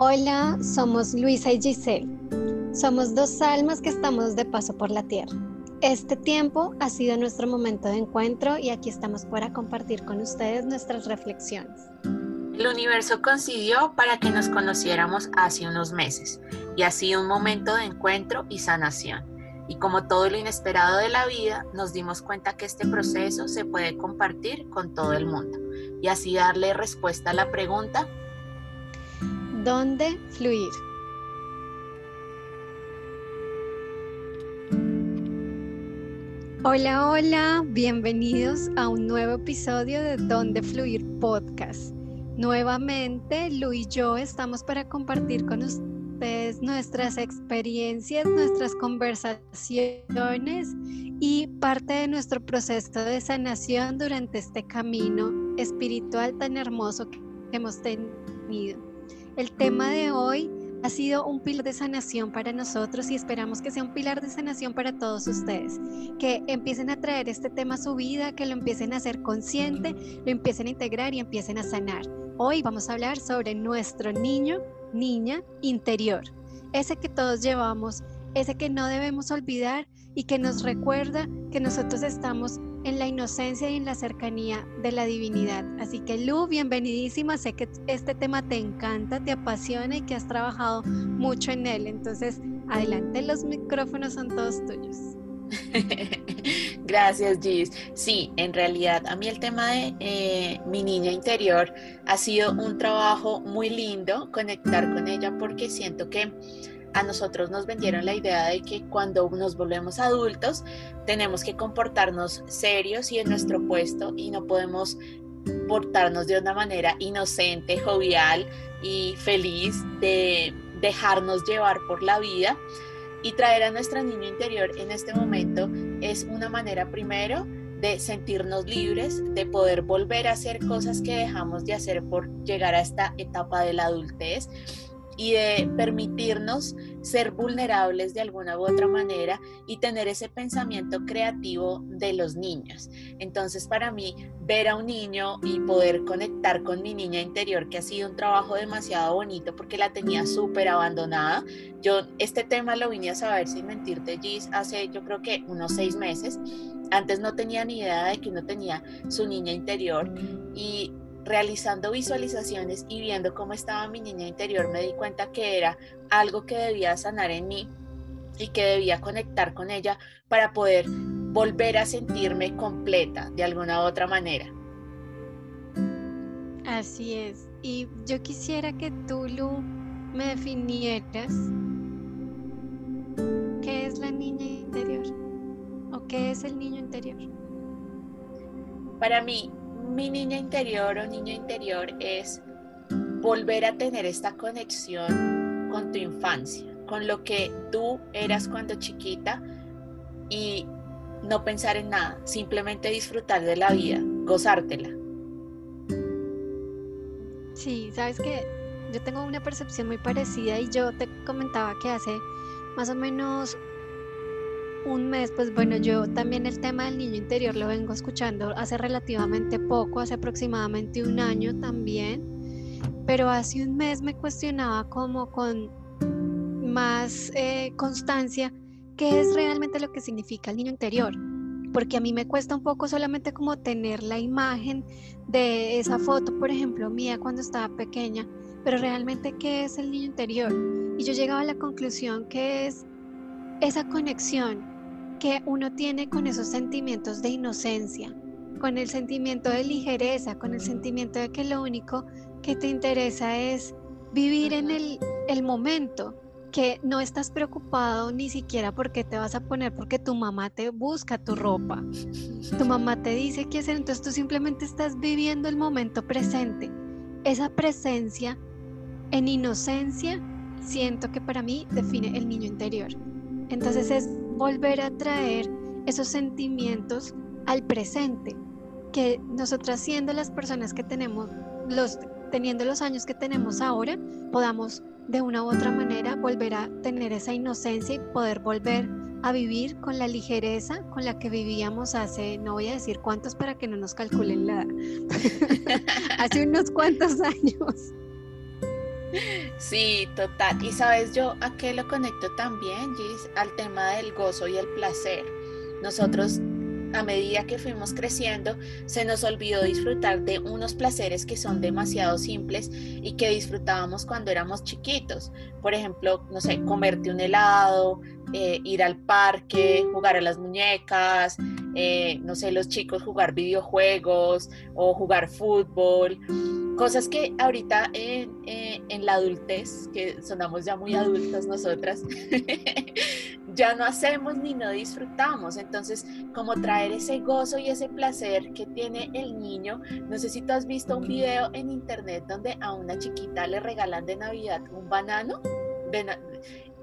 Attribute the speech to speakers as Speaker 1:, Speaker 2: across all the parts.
Speaker 1: Hola, somos Luisa y Giselle. Somos dos almas que estamos de paso por la tierra. Este tiempo ha sido nuestro momento de encuentro y aquí estamos para compartir con ustedes nuestras reflexiones.
Speaker 2: El universo coincidió para que nos conociéramos hace unos meses y ha sido un momento de encuentro y sanación. Y como todo lo inesperado de la vida, nos dimos cuenta que este proceso se puede compartir con todo el mundo y así darle respuesta a la pregunta
Speaker 1: ¿Dónde fluir? Hola, hola, bienvenidos a un nuevo episodio de Dónde Fluir Podcast. Nuevamente, Lu y yo estamos para compartir con ustedes nuestras experiencias, nuestras conversaciones y parte de nuestro proceso de sanación durante este camino espiritual tan hermoso que hemos tenido. El tema de hoy ha sido un pilar de sanación para nosotros y esperamos que sea un pilar de sanación para todos ustedes, que empiecen a traer este tema a su vida, que lo empiecen a hacer consciente, lo empiecen a integrar y empiecen a sanar. Hoy vamos a hablar sobre nuestro niño, niña interior, ese que todos llevamos, ese que no debemos olvidar y que nos recuerda que nosotros estamos en la inocencia y en la cercanía de la divinidad. Así que Lu, bienvenidísima. Sé que este tema te encanta, te apasiona y que has trabajado mucho en él. Entonces, adelante, los micrófonos son todos tuyos.
Speaker 2: Gracias, Gis. Sí, en realidad a mí el tema de eh, mi niña interior ha sido un trabajo muy lindo conectar con ella porque siento que a nosotros nos vendieron la idea de que cuando nos volvemos adultos tenemos que comportarnos serios y en nuestro puesto y no podemos portarnos de una manera inocente, jovial y feliz de dejarnos llevar por la vida. Y traer a nuestra niña interior en este momento es una manera primero de sentirnos libres, de poder volver a hacer cosas que dejamos de hacer por llegar a esta etapa de la adultez y de permitirnos ser vulnerables de alguna u otra manera y tener ese pensamiento creativo de los niños. Entonces, para mí, ver a un niño y poder conectar con mi niña interior, que ha sido un trabajo demasiado bonito porque la tenía súper abandonada. Yo este tema lo vine a saber sin mentirte, Gis, hace yo creo que unos seis meses. Antes no tenía ni idea de que uno tenía su niña interior y realizando visualizaciones y viendo cómo estaba mi niña interior, me di cuenta que era algo que debía sanar en mí y que debía conectar con ella para poder volver a sentirme completa de alguna u otra manera.
Speaker 1: Así es. Y yo quisiera que tú, Lu, me definieras qué es la niña interior o qué es el niño interior.
Speaker 2: Para mí, mi niña interior o niño interior es volver a tener esta conexión con tu infancia, con lo que tú eras cuando chiquita y no pensar en nada, simplemente disfrutar de la vida, gozártela.
Speaker 1: Sí, sabes que yo tengo una percepción muy parecida y yo te comentaba que hace más o menos un mes, pues bueno, yo también el tema del niño interior lo vengo escuchando hace relativamente poco, hace aproximadamente un año también, pero hace un mes me cuestionaba como con más eh, constancia qué es realmente lo que significa el niño interior, porque a mí me cuesta un poco solamente como tener la imagen de esa foto, por ejemplo, mía cuando estaba pequeña, pero realmente qué es el niño interior. Y yo llegaba a la conclusión que es esa conexión que uno tiene con esos sentimientos de inocencia, con el sentimiento de ligereza, con el sentimiento de que lo único que te interesa es vivir en el, el momento, que no estás preocupado ni siquiera porque te vas a poner, porque tu mamá te busca tu ropa, tu mamá te dice qué hacer, entonces tú simplemente estás viviendo el momento presente. Esa presencia en inocencia siento que para mí define el niño interior. Entonces es volver a traer esos sentimientos al presente, que nosotras siendo las personas que tenemos, los, teniendo los años que tenemos ahora, podamos de una u otra manera volver a tener esa inocencia y poder volver a vivir con la ligereza con la que vivíamos hace, no voy a decir cuántos para que no nos calculen la hace unos cuantos años.
Speaker 2: Sí, total. Y sabes yo a qué lo conecto también, Gis, al tema del gozo y el placer. Nosotros a medida que fuimos creciendo, se nos olvidó disfrutar de unos placeres que son demasiado simples y que disfrutábamos cuando éramos chiquitos. Por ejemplo, no sé, comerte un helado, eh, ir al parque, jugar a las muñecas, eh, no sé, los chicos jugar videojuegos o jugar fútbol. Cosas que ahorita en, eh, en la adultez, que sonamos ya muy adultas nosotras, ya no hacemos ni no disfrutamos. Entonces, como traer ese gozo y ese placer que tiene el niño, no sé si tú has visto un video en internet donde a una chiquita le regalan de Navidad un banano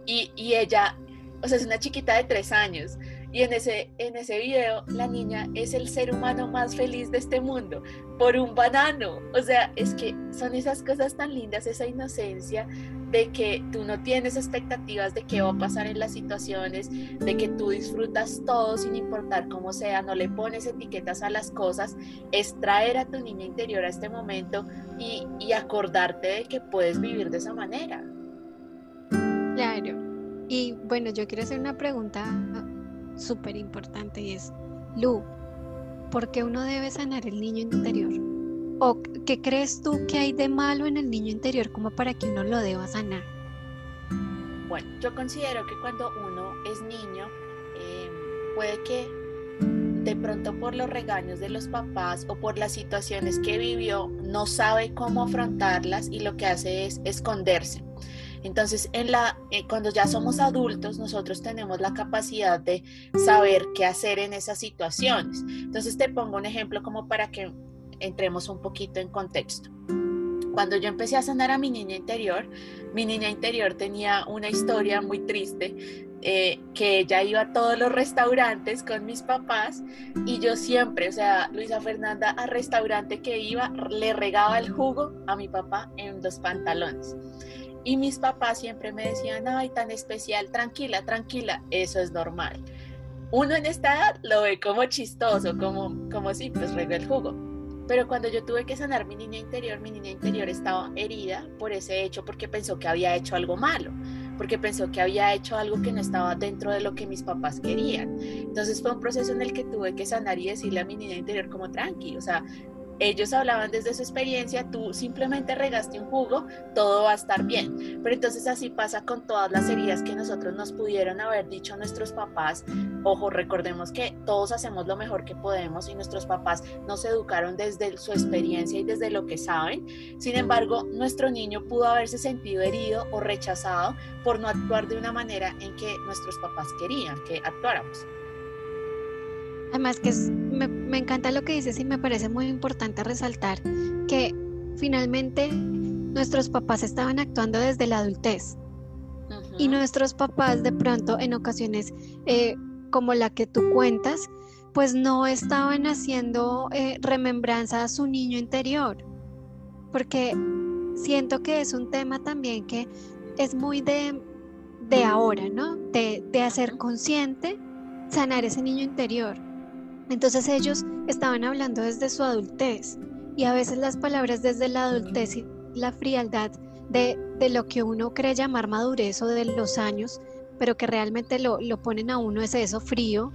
Speaker 2: y, y ella, o sea, es una chiquita de tres años. Y en ese, en ese video, la niña es el ser humano más feliz de este mundo por un banano. O sea, es que son esas cosas tan lindas, esa inocencia de que tú no tienes expectativas de qué va a pasar en las situaciones, de que tú disfrutas todo sin importar cómo sea, no le pones etiquetas a las cosas, es traer a tu niña interior a este momento y, y acordarte de que puedes vivir de esa manera.
Speaker 1: Claro. Y bueno, yo quiero hacer una pregunta súper importante y es, Lu, ¿por qué uno debe sanar el niño interior? ¿O qué crees tú que hay de malo en el niño interior como para que uno lo deba sanar?
Speaker 2: Bueno, yo considero que cuando uno es niño, eh, puede que de pronto por los regaños de los papás o por las situaciones que vivió, no sabe cómo afrontarlas y lo que hace es esconderse. Entonces, en la, eh, cuando ya somos adultos, nosotros tenemos la capacidad de saber qué hacer en esas situaciones. Entonces, te pongo un ejemplo como para que entremos un poquito en contexto. Cuando yo empecé a sanar a mi niña interior, mi niña interior tenía una historia muy triste, eh, que ella iba a todos los restaurantes con mis papás y yo siempre, o sea, Luisa Fernanda al restaurante que iba, le regaba el jugo a mi papá en los pantalones. Y mis papás siempre me decían, ay, tan especial, tranquila, tranquila, eso es normal. Uno en esta edad lo ve como chistoso, como, como si, pues rega el jugo pero cuando yo tuve que sanar mi niña interior, mi niña interior estaba herida por ese hecho porque pensó que había hecho algo malo, porque pensó que había hecho algo que no estaba dentro de lo que mis papás querían. Entonces fue un proceso en el que tuve que sanar y decirle a mi niña interior como tranqui, o sea, ellos hablaban desde su experiencia, tú simplemente regaste un jugo, todo va a estar bien. Pero entonces así pasa con todas las heridas que nosotros nos pudieron haber dicho nuestros papás. Ojo, recordemos que todos hacemos lo mejor que podemos y nuestros papás nos educaron desde su experiencia y desde lo que saben. Sin embargo, nuestro niño pudo haberse sentido herido o rechazado por no actuar de una manera en que nuestros papás querían que actuáramos.
Speaker 1: Además que me, encanta lo que dices y me parece muy importante resaltar que finalmente nuestros papás estaban actuando desde la adultez. Y nuestros papás de pronto en ocasiones eh, como la que tú cuentas, pues no estaban haciendo eh, remembranza a su niño interior. Porque siento que es un tema también que es muy de, de ahora, ¿no? De, de hacer consciente, sanar ese niño interior. Entonces ellos estaban hablando desde su adultez y a veces las palabras desde la adultez y la frialdad de, lo que uno cree llamar madurez o de los años, pero que realmente lo, lo ponen a uno es eso frío,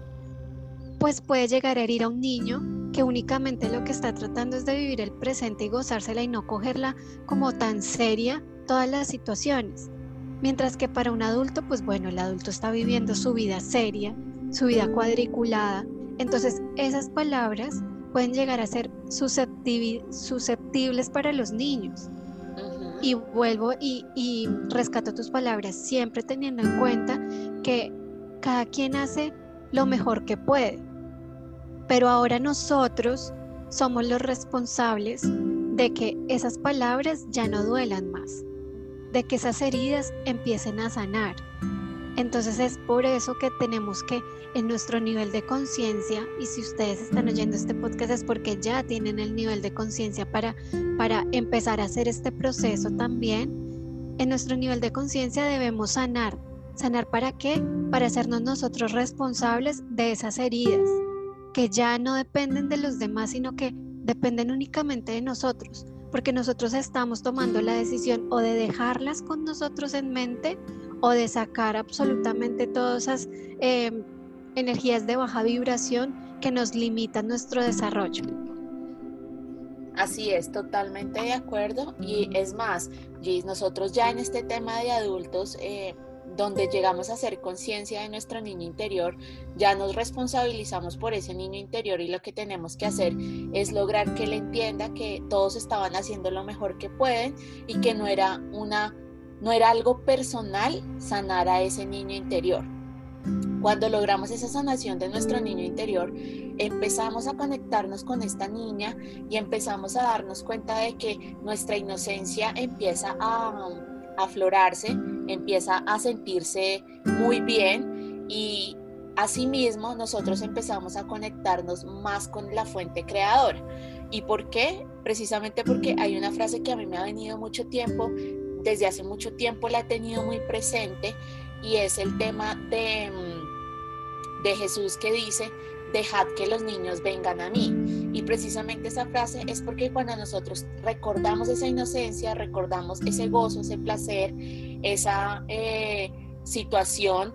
Speaker 1: pues puede llegar a herir a un niño que únicamente lo que está tratando es de vivir el presente y gozársela y no cogerla como tan seria todas las situaciones. Mientras que para un adulto, pues bueno, el adulto está viviendo su vida seria, su vida cuadriculada, entonces, esas palabras pueden llegar a ser susceptibles para los niños. Y vuelvo y, y rescato tus palabras, siempre teniendo en cuenta que cada quien hace lo mejor que puede. Pero ahora nosotros somos los responsables de que esas palabras ya no duelan más, de que esas heridas empiecen a sanar. Entonces es por eso que tenemos que en nuestro nivel de conciencia, y si ustedes están oyendo este podcast es porque ya tienen el nivel de conciencia para, para empezar a hacer este proceso también, en nuestro nivel de conciencia debemos sanar. ¿Sanar para qué? Para hacernos nosotros responsables de esas heridas, que ya no dependen de los demás, sino que dependen únicamente de nosotros. porque nosotros estamos tomando la decisión o de dejarlas con nosotros en mente o de sacar absolutamente todas esas em, energías de baja vibración que nos limitan nuestro desarrollo.
Speaker 2: Así es, totalmente de acuerdo. Y es más, Gis, nosotros ya en este tema de adultos, eh, donde llegamos a hacer conciencia de nuestro niño interior, ya nos responsabilizamos por ese niño interior y lo que tenemos que hacer es lograr que él entienda que todos estaban haciendo lo mejor que pueden y que no era una no era algo personal sanar a ese niño interior. Cuando logramos esa sanación de nuestro niño interior, empezamos a conectarnos con esta niña y empezamos a darnos cuenta de que nuestra inocencia empieza a aflorarse, empieza a sentirse muy bien y asimismo nosotros empezamos a conectarnos más con la fuente creadora. ¿Y por qué? Precisamente porque hay una frase que a mí me ha venido mucho tiempo, desde hace mucho tiempo la he tenido muy presente y es el tema de, mm, de Jesús que dice, dejad que los niños vengan a mí. Y precisamente esa frase es porque cuando nosotros recordamos esa inocencia, recordamos ese gozo, ese placer, esa eh, situación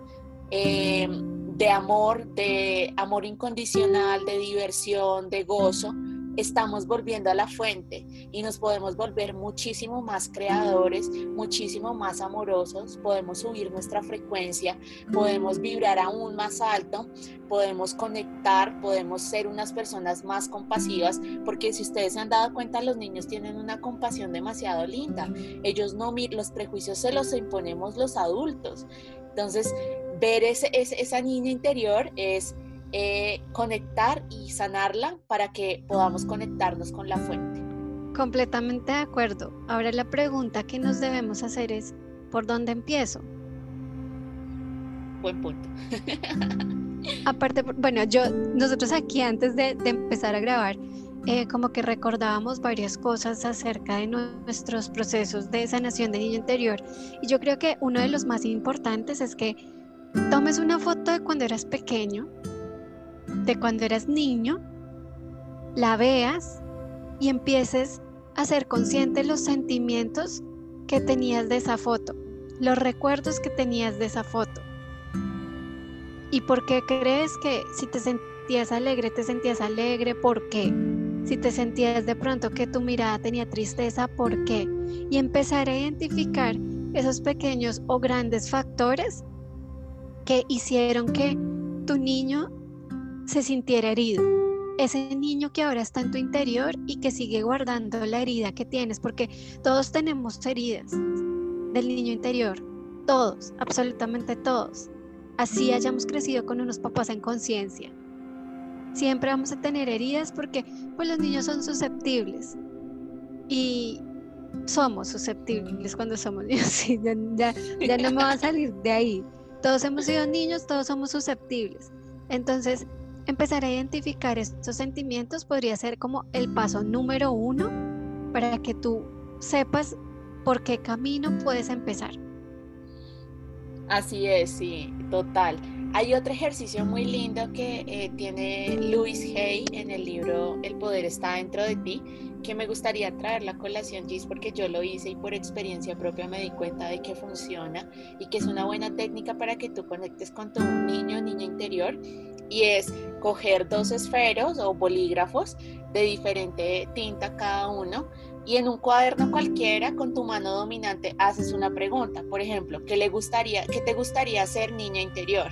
Speaker 2: eh, de amor, de amor incondicional, de diversión, de gozo, estamos volviendo a la fuente y nos podemos volver muchísimo más creadores, muchísimo más amorosos, podemos subir nuestra frecuencia, podemos vibrar aún más alto, podemos conectar, podemos ser unas personas más compasivas, porque si ustedes se han dado cuenta, los niños tienen una compasión demasiado linda. Ellos no, los prejuicios se los imponemos los adultos. Entonces, ver ese, esa niña interior es eh, conectar y sanarla para que podamos conectarnos con la fuente.
Speaker 1: Completamente de acuerdo. Ahora la pregunta que nos debemos hacer es, ¿por dónde empiezo?
Speaker 2: Buen punto.
Speaker 1: Aparte, bueno, yo, nosotros aquí antes de, empezar a grabar, eh, como que recordábamos varias cosas acerca de nuestros procesos de sanación de niño interior. Y yo creo que uno de los más importantes es que tomes una foto de cuando eras pequeño, de cuando eras niño, la veas y empieces a ser consciente los sentimientos que tenías de esa foto, los recuerdos que tenías de esa foto. ¿Y por qué crees que si te sentías alegre, te sentías alegre? ¿Por qué? Si te sentías de pronto que tu mirada tenía tristeza, ¿por qué? Y empezar a identificar esos pequeños o grandes factores que hicieron que tu niño se sintiera herido. Ese niño que ahora está en tu interior y que sigue guardando la herida que tienes, porque todos tenemos heridas del niño interior, todos, absolutamente todos. Así hayamos crecido con unos papás en conciencia. Siempre vamos a tener heridas porque pues los niños son susceptibles y somos susceptibles cuando somos niños. ya, ya no me va a salir de ahí. Todos hemos sido niños, todos somos susceptibles. Entonces, Empezar a identificar estos sentimientos podría ser como el paso número uno para que tú sepas por qué camino puedes empezar.
Speaker 2: Así es, sí, total. Hay otro ejercicio muy lindo que eh, tiene Louis Hay en el libro El poder está dentro de ti, que me gustaría traer la colación, Gis, porque yo lo hice y por experiencia propia me di cuenta de que funciona y que es una buena técnica para que tú conectes con tu niño niña interior y es coger dos esferos o bolígrafos de diferente tinta cada uno y en un cuaderno cualquiera con tu mano dominante haces una pregunta, por ejemplo, ¿qué le gustaría, qué te gustaría ser niña interior?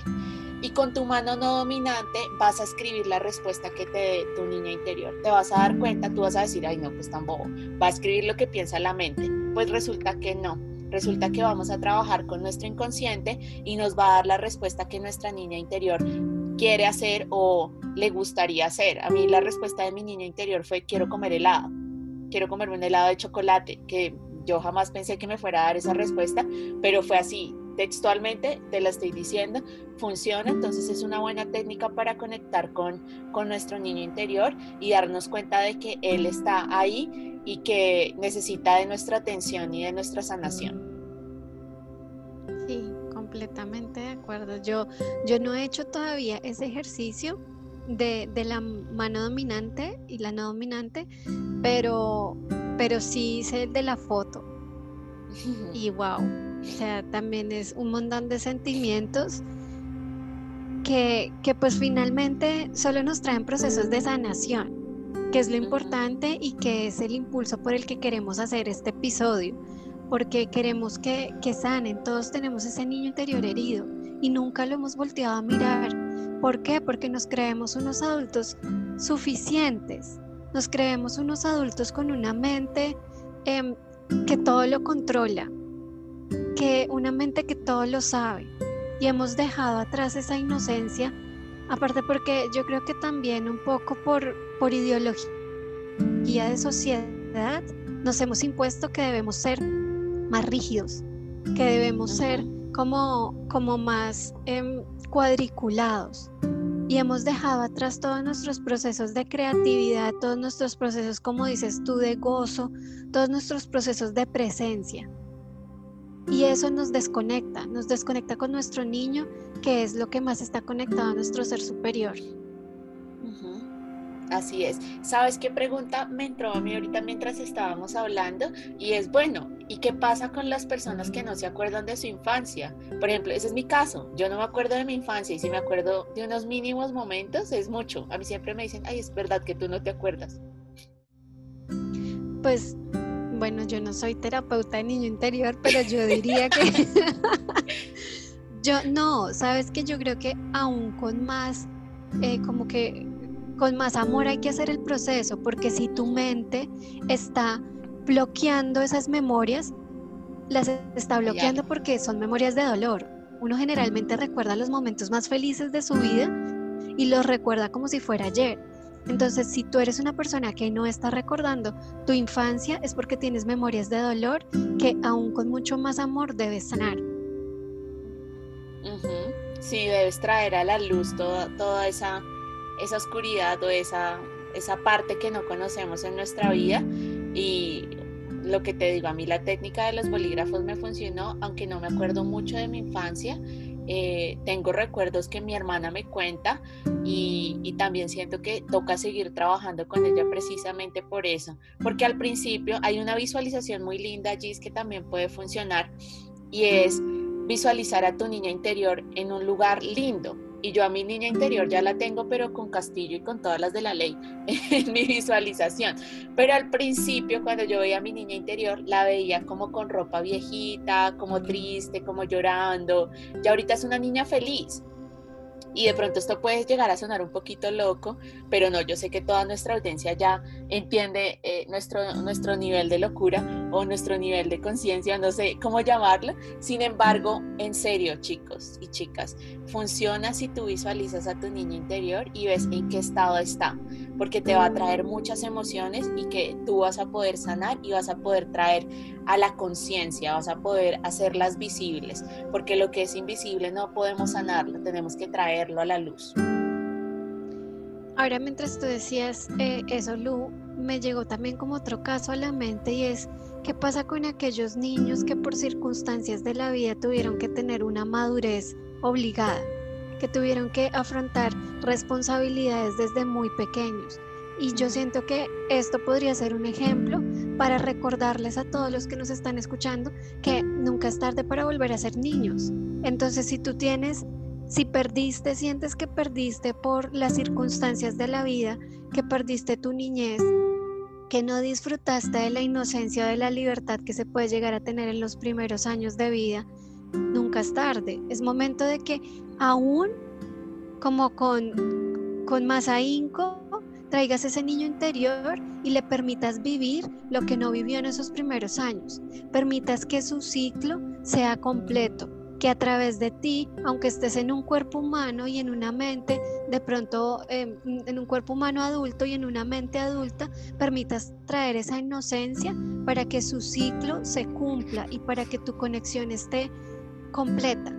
Speaker 2: Y con tu mano no dominante vas a escribir la respuesta que te dé tu niña interior. Te vas a dar cuenta, tú vas a decir, ay no, pues tan bobo. Va a escribir lo que piensa la mente. Pues resulta que no. Resulta que vamos a trabajar con nuestro inconsciente y nos va a dar la respuesta que nuestra niña interior quiere hacer o le gustaría hacer. A mí la respuesta de mi niña interior fue quiero comer helado, quiero comerme un helado de chocolate, que yo jamás pensé que me fuera a dar esa respuesta, pero fue así, textualmente te la estoy diciendo, funciona, entonces es una buena técnica para conectar con, con nuestro niño interior y darnos cuenta de que él está ahí y que necesita de nuestra atención y de nuestra sanación.
Speaker 1: Completamente de acuerdo. Yo, yo no he hecho todavía ese ejercicio de, de la mano dominante y la no dominante, pero pero sí hice el de la foto. Y wow, o sea, también es un montón de sentimientos que, que pues finalmente solo nos traen procesos de sanación que es lo importante y que es el impulso por el que queremos hacer este episodio, porque queremos que, que sanen. Todos tenemos ese niño interior herido y nunca lo hemos volteado a mirar. ¿Por qué? Porque nos creemos unos adultos suficientes, nos creemos unos adultos con una mente em, que todo lo controla, que una mente que todo lo sabe y hemos dejado atrás esa inocencia Aparte porque yo creo que también un poco por, por ideología de sociedad nos hemos impuesto que debemos ser más rígidos, que debemos ser como, como más em, cuadriculados. Y hemos dejado atrás todos nuestros procesos de creatividad, todos nuestros procesos, como dices tú, de gozo, todos nuestros procesos de presencia. Y eso nos desconecta, nos desconecta con nuestro niño, que es lo que más está conectado a nuestro ser superior.
Speaker 2: Así es. ¿Sabes qué pregunta me entró a mí ahorita mientras estábamos hablando? Y es, bueno, ¿y qué pasa con las personas que no se acuerdan de su infancia? Por ejemplo, ese es mi caso. Yo no me acuerdo de mi infancia y si me acuerdo de unos mínimos momentos, es mucho. A mí siempre me dicen, ay, es verdad que tú no te acuerdas.
Speaker 1: Pues bueno, yo no soy terapeuta de niño interior, pero yo diría que yo no, sabes que yo creo que aún con más, eh, como que con más amor hay que hacer el proceso, porque si tu mente está bloqueando esas memorias, las está bloqueando porque son memorias de dolor. Uno generalmente recuerda los momentos más felices de su vida y los recuerda como si fuera ayer. Entonces, si tú eres una persona que no está recordando tu infancia, es porque tienes memorias de dolor que aún con mucho más amor debes sanar.
Speaker 2: Sí, debes traer a la luz toda, toda esa, esa oscuridad o esa, esa parte que no conocemos en nuestra vida. Y lo que te digo, a mí la técnica de los bolígrafos me funcionó, aunque no me acuerdo mucho de mi infancia. Eh, tengo recuerdos que mi hermana me cuenta y, también siento que toca seguir trabajando con ella precisamente por eso, porque al principio hay una visualización muy linda allí que también puede funcionar y es visualizar a tu niña interior en un lugar lindo, y yo a mi niña interior ya la tengo, pero con castillo y con todas las de la ley en mi visualización. Pero al principio, cuando yo veía a mi niña interior, la veía como con ropa viejita, como triste, como llorando. Y ahorita es una niña feliz. Y de pronto esto puede llegar a sonar un poquito loco, pero no, yo sé que toda nuestra audiencia ya entiende eh, nuestro, nuestro nivel de locura o nuestro nivel de conciencia, no sé cómo llamarlo. Sin embargo, en serio, chicos y chicas, funciona si tú visualizas a tu niño interior y ves en qué estado está, porque te va a traer muchas emociones y que tú vas a poder sanar y vas a poder traer a la conciencia, vas a poder hacerlas visibles, porque lo que es invisible no podemos sanarlo, tenemos que traerlo a la luz.
Speaker 1: Ahora, mientras tú decías eh, eso, Lu, me llegó también como otro caso a la mente y es qué pasa con aquellos niños que por circunstancias de la vida tuvieron que tener una madurez obligada, que tuvieron que afrontar responsabilidades desde muy pequeños. Y yo siento que esto podría ser un ejemplo para recordarles a todos los que nos están escuchando que nunca es tarde para volver a ser niños. Entonces, si tú tienes, si perdiste, sientes que perdiste por las circunstancias de la vida, que perdiste tu niñez, que no disfrutaste de la inocencia o de la libertad que se puede llegar a tener en los primeros años de vida, nunca es tarde. Es momento de que aún como con, con más ahínco traigas ese niño interior y le permitas vivir lo que no vivió en esos primeros años. Permitas que su ciclo sea completo, que a través de ti, aunque estés en un cuerpo humano y en una mente, de pronto em, en un cuerpo humano adulto y en una mente adulta, permitas traer esa inocencia para que su ciclo se cumpla y para que tu conexión esté completa.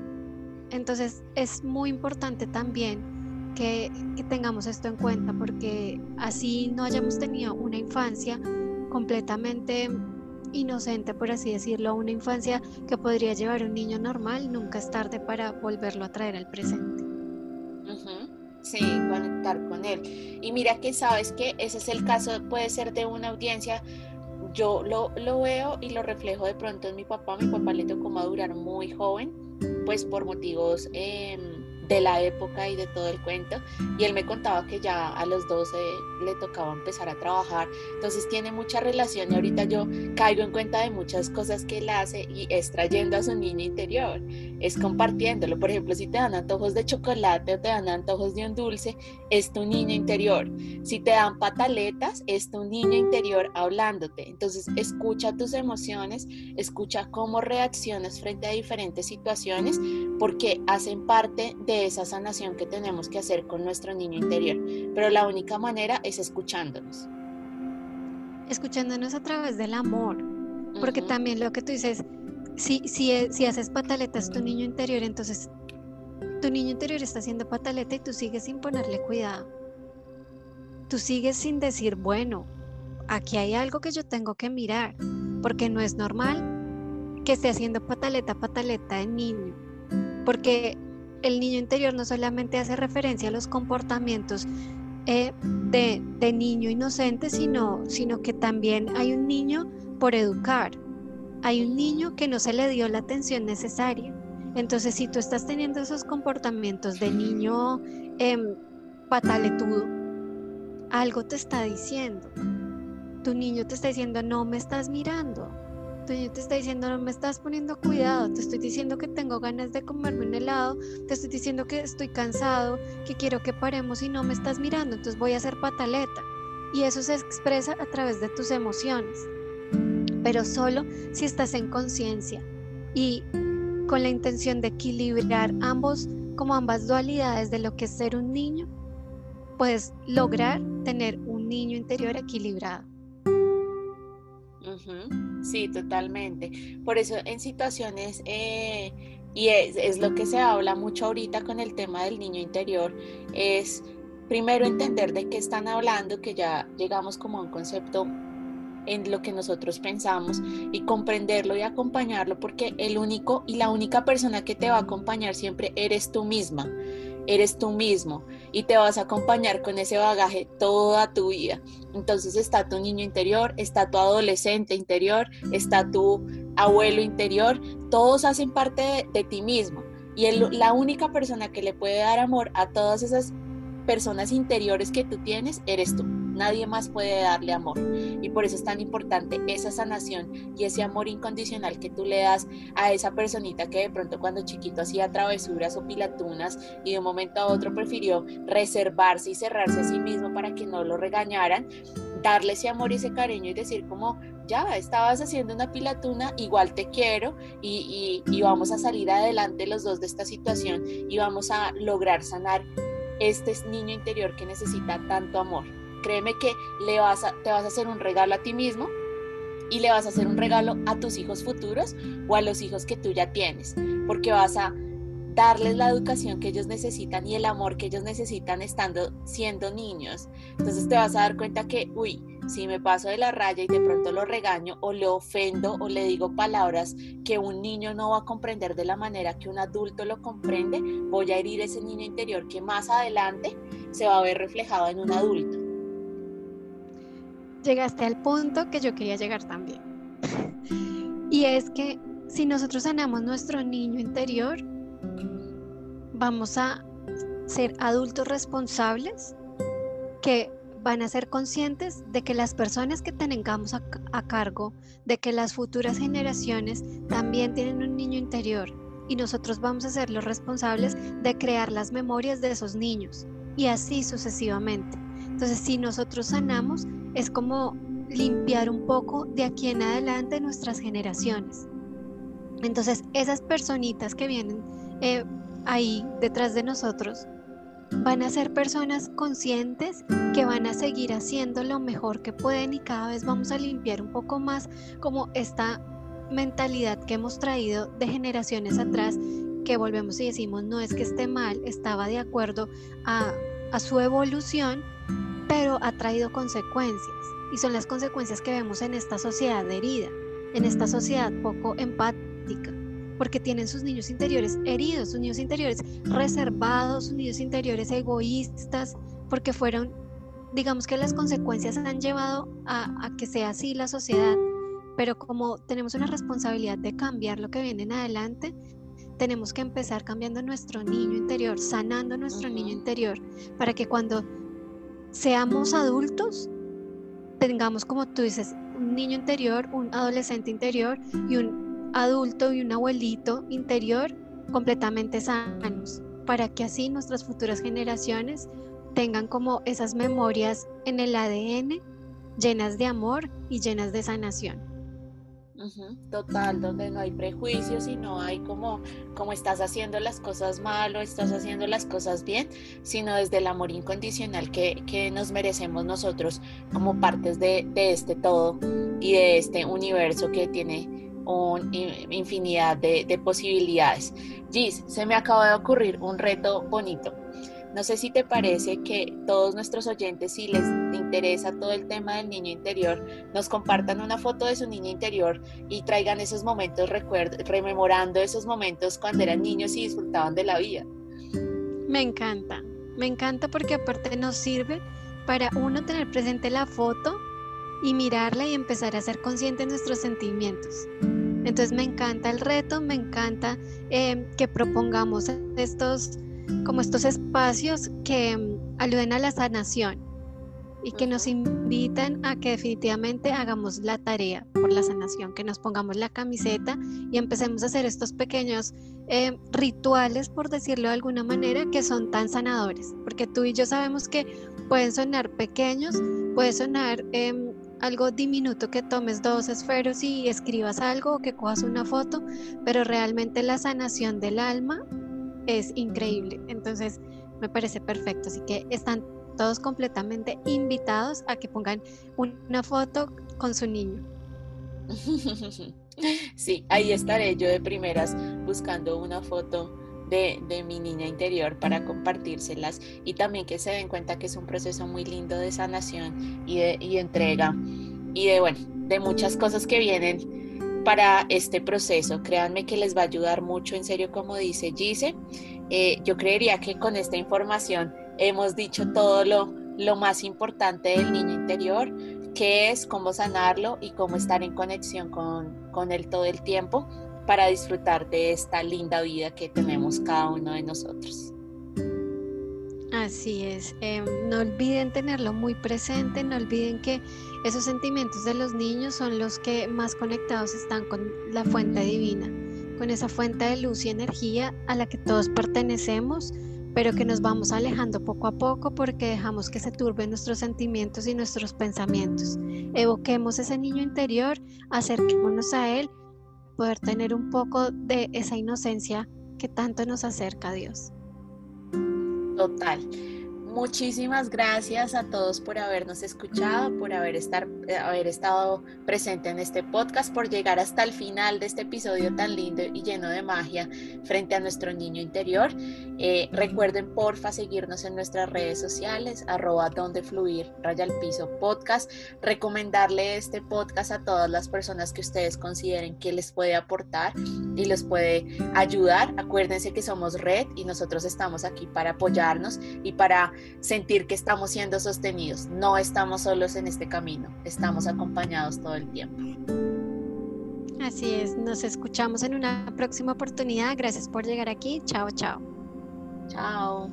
Speaker 1: Entonces es muy importante también que, tengamos esto en cuenta, porque así no hayamos tenido una infancia completamente inocente, por así decirlo, una infancia que podría llevar un niño normal, nunca es tarde para volverlo a traer al presente.
Speaker 2: Sí, conectar con él. Y mira que sabes que ese es el caso, puede ser de una audiencia yo lo, lo, veo y lo reflejo de pronto en mi papá. Mi papá le tocó madurar muy joven, pues por motivos... Eh, de la época y de todo el cuento. Y él me contaba que ya a los 12 le tocaba empezar a trabajar. Entonces tiene mucha relación y ahorita yo caigo en cuenta de muchas cosas que él hace y es trayendo a su niño interior, es compartiéndolo. Por ejemplo, si te dan antojos de chocolate o te dan antojos de un dulce, es tu niño interior. Si te dan pataletas, es tu niño interior hablándote. Entonces escucha tus emociones, escucha cómo reaccionas frente a diferentes situaciones porque hacen parte de esa sanación que tenemos que hacer con nuestro niño interior. Pero la única manera es escuchándonos.
Speaker 1: Escuchándonos a través del amor. Porque también lo que tú dices, si, si, si haces pataletas tu niño interior, entonces tu niño interior está haciendo pataleta y tú sigues sin ponerle cuidado. Tú sigues sin decir, bueno, aquí hay algo que yo tengo que mirar, porque no es normal que esté haciendo pataleta, pataleta de niño, porque el niño interior no solamente hace referencia a los comportamientos eh, de, niño inocente, sino, que también hay un niño por educar, hay un niño que no se le dio la atención necesaria. Entonces, si tú estás teniendo esos comportamientos de niño em, pataletudo, algo te está diciendo. Tu niño te está diciendo, no me estás mirando yo te está diciendo, no me estás poniendo cuidado, te estoy diciendo que tengo ganas de comerme un helado, te estoy diciendo que estoy cansado, que quiero que paremos y no me estás mirando, entonces voy a hacer pataleta. Y eso se expresa a través de tus emociones, pero solo si estás en conciencia y con la intención de equilibrar ambos, como ambas dualidades de lo que es ser un niño, puedes lograr tener un niño interior equilibrado.
Speaker 2: Sí, totalmente. Por eso en situaciones, eh, y es, lo que se habla mucho ahorita con el tema del niño interior, es primero entender de qué están hablando, que ya llegamos como a un concepto en lo que nosotros pensamos y comprenderlo y acompañarlo porque el único y la única persona que te va a acompañar siempre eres tú misma eres tú mismo y te vas a acompañar con ese bagaje toda tu vida. Entonces está tu niño interior, está tu adolescente interior, está tu abuelo interior, todos hacen parte de, ti mismo. Y la única persona que le puede dar amor a todas esas personas interiores que tú tienes, eres tú. Nadie más puede darle amor. Y por eso es tan importante esa sanación y ese amor incondicional que tú le das a esa personita que de pronto cuando chiquito hacía travesuras o pilatunas y de un momento a otro prefirió reservarse y cerrarse a sí mismo para que no lo regañaran, darle ese amor y ese cariño y decir como, ya, estabas haciendo una pilatuna, igual te quiero y, y, y vamos a salir adelante los dos de esta situación y vamos a lograr sanar este niño interior que necesita tanto amor créeme que le vas a, te vas a hacer un regalo a ti mismo y le vas a hacer un regalo a tus hijos futuros o a los hijos que tú ya tienes, porque vas a darles la educación que ellos necesitan y el amor que ellos necesitan estando siendo niños. Entonces te vas a dar cuenta que, uy, si me paso de la raya y de pronto lo regaño o le ofendo o le digo palabras que un niño no va a comprender de la manera que un adulto lo comprende, voy a herir ese niño interior que más adelante se va a ver reflejado en un adulto
Speaker 1: llegaste al punto que yo quería llegar también. y es que si nosotros sanamos nuestro niño interior, vamos a ser adultos responsables que van a ser conscientes de que las personas que tengamos a, cargo, de que las futuras generaciones también tienen un niño interior y nosotros vamos a ser los responsables de crear las memorias de esos niños y así sucesivamente. Entonces, si nosotros sanamos, es como limpiar un poco de aquí en adelante nuestras generaciones. Entonces, esas personitas que vienen eh, ahí detrás de nosotros van a ser personas conscientes que van a seguir haciendo lo mejor que pueden y cada vez vamos a limpiar un poco más como esta mentalidad que hemos traído de generaciones atrás que volvemos y decimos no es que esté mal, estaba de acuerdo a, a su evolución, pero ha traído consecuencias y son las consecuencias que vemos en esta sociedad herida, en esta sociedad poco empática, porque tienen sus niños interiores heridos, sus niños interiores reservados, sus niños interiores egoístas, porque fueron digamos que las consecuencias han llevado a, que sea así la sociedad, pero como tenemos una responsabilidad de cambiar lo que viene en adelante, tenemos que empezar cambiando nuestro niño interior, sanando nuestro niño interior, para que cuando seamos adultos, tengamos, como tú dices, un niño interior, un adolescente interior y un adulto y un abuelito interior completamente sanos, para que así nuestras futuras generaciones tengan como esas memorias en el ADN llenas de amor y llenas de sanación.
Speaker 2: Total, donde no hay prejuicios y no hay como, como estás haciendo las cosas mal o estás haciendo las cosas bien, sino desde el amor incondicional que, que nos merecemos nosotros como partes de, de, este todo y de este universo que tiene una infinidad de, de posibilidades. Gis, se me acaba de ocurrir un reto bonito. No sé si te parece que todos nuestros oyentes, si les interesa todo el tema del niño interior, nos compartan una foto de su niño interior y traigan esos momentos, rememorando esos momentos cuando eran niños y disfrutaban de la vida.
Speaker 1: Me encanta, me encanta porque aparte nos sirve para uno tener presente la foto y mirarla y empezar a ser consciente de nuestros sentimientos. Entonces me encanta el reto, me encanta eh, que propongamos estos como estos espacios que mm, ayuden a la sanación y que nos invitan a que definitivamente hagamos la tarea por la sanación, que nos pongamos la camiseta y empecemos a hacer estos pequeños eh, rituales, por decirlo de alguna manera, que son tan sanadores, porque tú y yo sabemos que pueden sonar pequeños, puede sonar em, algo diminuto que tomes dos esferos y escribas algo o que cojas una foto, pero realmente la sanación del alma es increíble. Entonces, me parece perfecto. Así que están todos completamente invitados a que pongan una foto con su niño.
Speaker 2: Sí, ahí estaré yo de primeras buscando una foto de, mi niña interior para compartírselas y también que se den cuenta que es un proceso muy lindo de sanación y de y entrega y de, bueno, de muchas cosas que vienen para este proceso. Créanme que les va a ayudar mucho, en serio, como dice Gise. Eh, yo creería que con esta información hemos dicho todo lo, lo más importante del niño interior, que es cómo sanarlo y cómo estar en conexión con, con él todo el tiempo para disfrutar de esta linda vida que tenemos cada uno de nosotros.
Speaker 1: Así es, em, no olviden tenerlo muy presente, no olviden que esos sentimientos de los niños son los que más conectados están con la fuente divina, con esa fuente de luz y energía a la que todos pertenecemos, pero que nos vamos alejando poco a poco porque dejamos que se turben nuestros sentimientos y nuestros pensamientos. Evoquemos ese niño interior, acerquémonos a él, poder tener un poco de esa inocencia que tanto nos acerca a Dios.
Speaker 2: Total. Muchísimas gracias a todos por habernos escuchado, por haber, estar, haber estado presente en este podcast, por llegar hasta el final de este episodio tan lindo y lleno de magia frente a nuestro niño interior. Eh, recuerden porfa seguirnos en nuestras redes sociales, arroba donde fluir, raya al piso podcast, recomendarle este podcast a todas las personas que ustedes consideren que les puede aportar y les puede ayudar. Acuérdense que somos red y nosotros estamos aquí para apoyarnos y para sentir que estamos siendo sostenidos. No estamos solos en este camino, estamos acompañados todo el tiempo.
Speaker 1: Así es, nos escuchamos en una próxima oportunidad. Gracias por llegar aquí. Chao, chao.
Speaker 2: Chao.